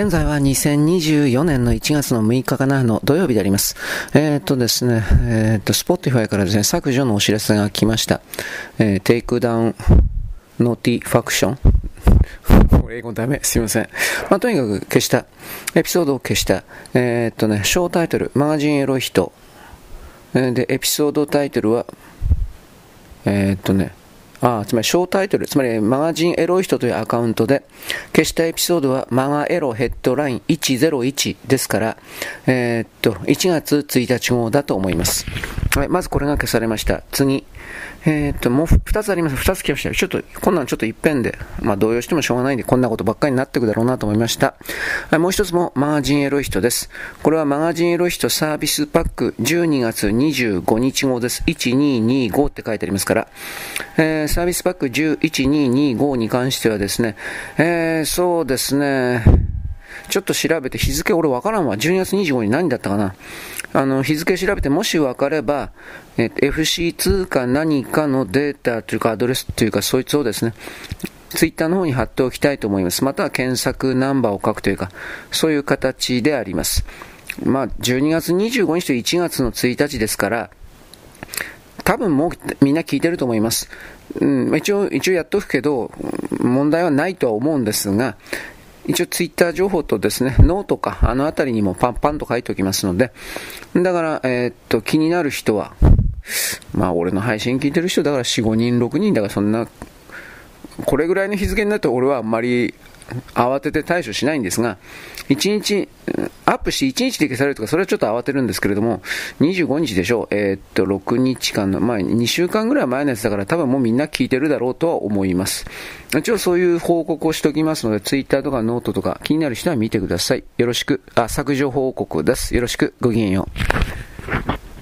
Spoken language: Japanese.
現在は2024年の1月の6日かなの土曜日であります。えー、っとですね、えー、っと、スポティファイからですね、削除のお知らせが来ました。えー、 takedown notification 英語ダメ。すいません。まあ、とにかく消した。エピソードを消した。えー、っとね、小タイトル、マガジンエロい人。で、エピソードタイトルは、えー、っとね、あつまり小タイトル、つまりマガジンエロい人というアカウントで消したエピソードはマガエロヘッドライン101ですから、えー、っと、1月1日号だと思います。はい、まずこれが消されました。次。えー、っと、もう2つあります。2つ来ました。ちょっと、こんなんちょっと一遍で、まあ動揺してもしょうがないんで、こんなことばっかりになっていくだろうなと思いました。はい、もう一つもマガジンエロい人です。これはマガジンエロい人サービスパック12月25日号です。1225って書いてありますから、えー、サービスパック11225に関してはですね、えー、そうですね、ちょっと調べて日付俺わからんわ。12月25日何だったかな。あの、日付調べてもしわかれば、えっと、FC2 か何かのデータというかアドレスというかそいつをですね、ツイッターの方に貼っておきたいと思います。または検索ナンバーを書くというか、そういう形であります。まあ、12月25日と1月の1日ですから、多分もうみんな聞いてると思います。うん、一応、一応やっとくけど、問題はないとは思うんですが、一応ツイッター情報とですね、ノートか、あの辺りにもパンパンと書いておきますので、だから、えー、っと、気になる人は、まあ俺の配信聞いてる人だから4、5人、6人だからそんな、これぐらいの日付になると俺はあんまり慌てて対処しないんですが、1日、アップして1日で消されるとか、それはちょっと慌てるんですけれども、25日でしょう、えー、っと、6日間の前、2週間ぐらい前のやつだから、多分もうみんな聞いてるだろうとは思います。一応そういう報告をしておきますので、Twitter とかノートとか気になる人は見てください。よろしく、あ、削除報告です。よろしく、ごきげんよう。